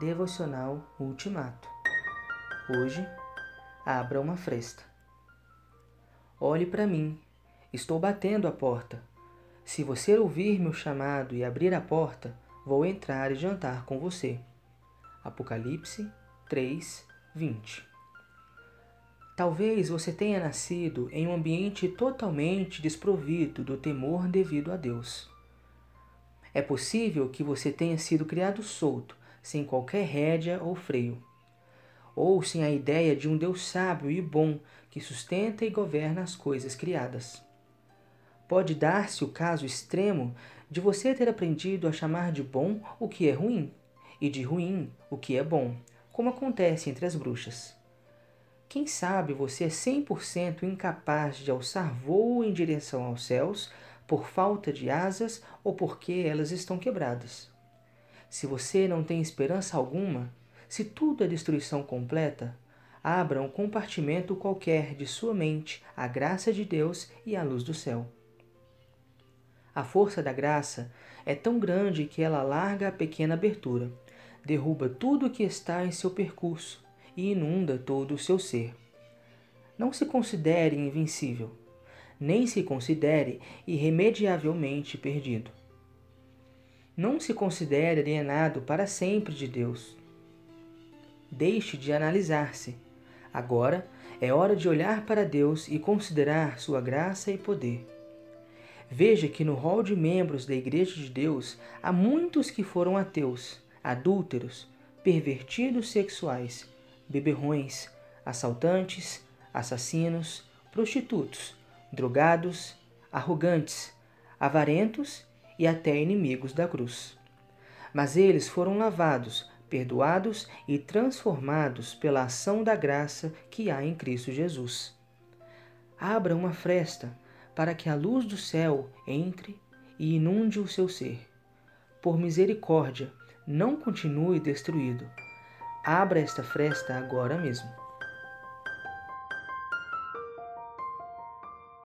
Devocional Ultimato. Hoje, abra uma fresta. Olhe para mim, estou batendo a porta. Se você ouvir meu chamado e abrir a porta, vou entrar e jantar com você. Apocalipse 3, 20. Talvez você tenha nascido em um ambiente totalmente desprovido do temor devido a Deus. É possível que você tenha sido criado solto, sem qualquer rédea ou freio, ou sem a ideia de um Deus sábio e bom que sustenta e governa as coisas criadas. Pode dar-se o caso extremo de você ter aprendido a chamar de bom o que é ruim e de ruim o que é bom, como acontece entre as bruxas. Quem sabe você é 100% incapaz de alçar voo em direção aos céus por falta de asas ou porque elas estão quebradas. Se você não tem esperança alguma, se tudo é destruição completa, abra um compartimento qualquer de sua mente à graça de Deus e à luz do céu. A força da graça é tão grande que ela larga a pequena abertura, derruba tudo o que está em seu percurso e inunda todo o seu ser. Não se considere invencível nem se considere irremediavelmente perdido. Não se considere alienado para sempre de Deus. Deixe de analisar-se. Agora é hora de olhar para Deus e considerar sua graça e poder. Veja que no rol de membros da Igreja de Deus há muitos que foram ateus, adúlteros, pervertidos sexuais, beberrões, assaltantes, assassinos, prostitutos, drogados, arrogantes, avarentos e até inimigos da cruz. Mas eles foram lavados, perdoados e transformados pela ação da graça que há em Cristo Jesus. Abra uma fresta para que a luz do céu entre e inunde o seu ser. Por misericórdia, não continue destruído. Abra esta fresta agora mesmo.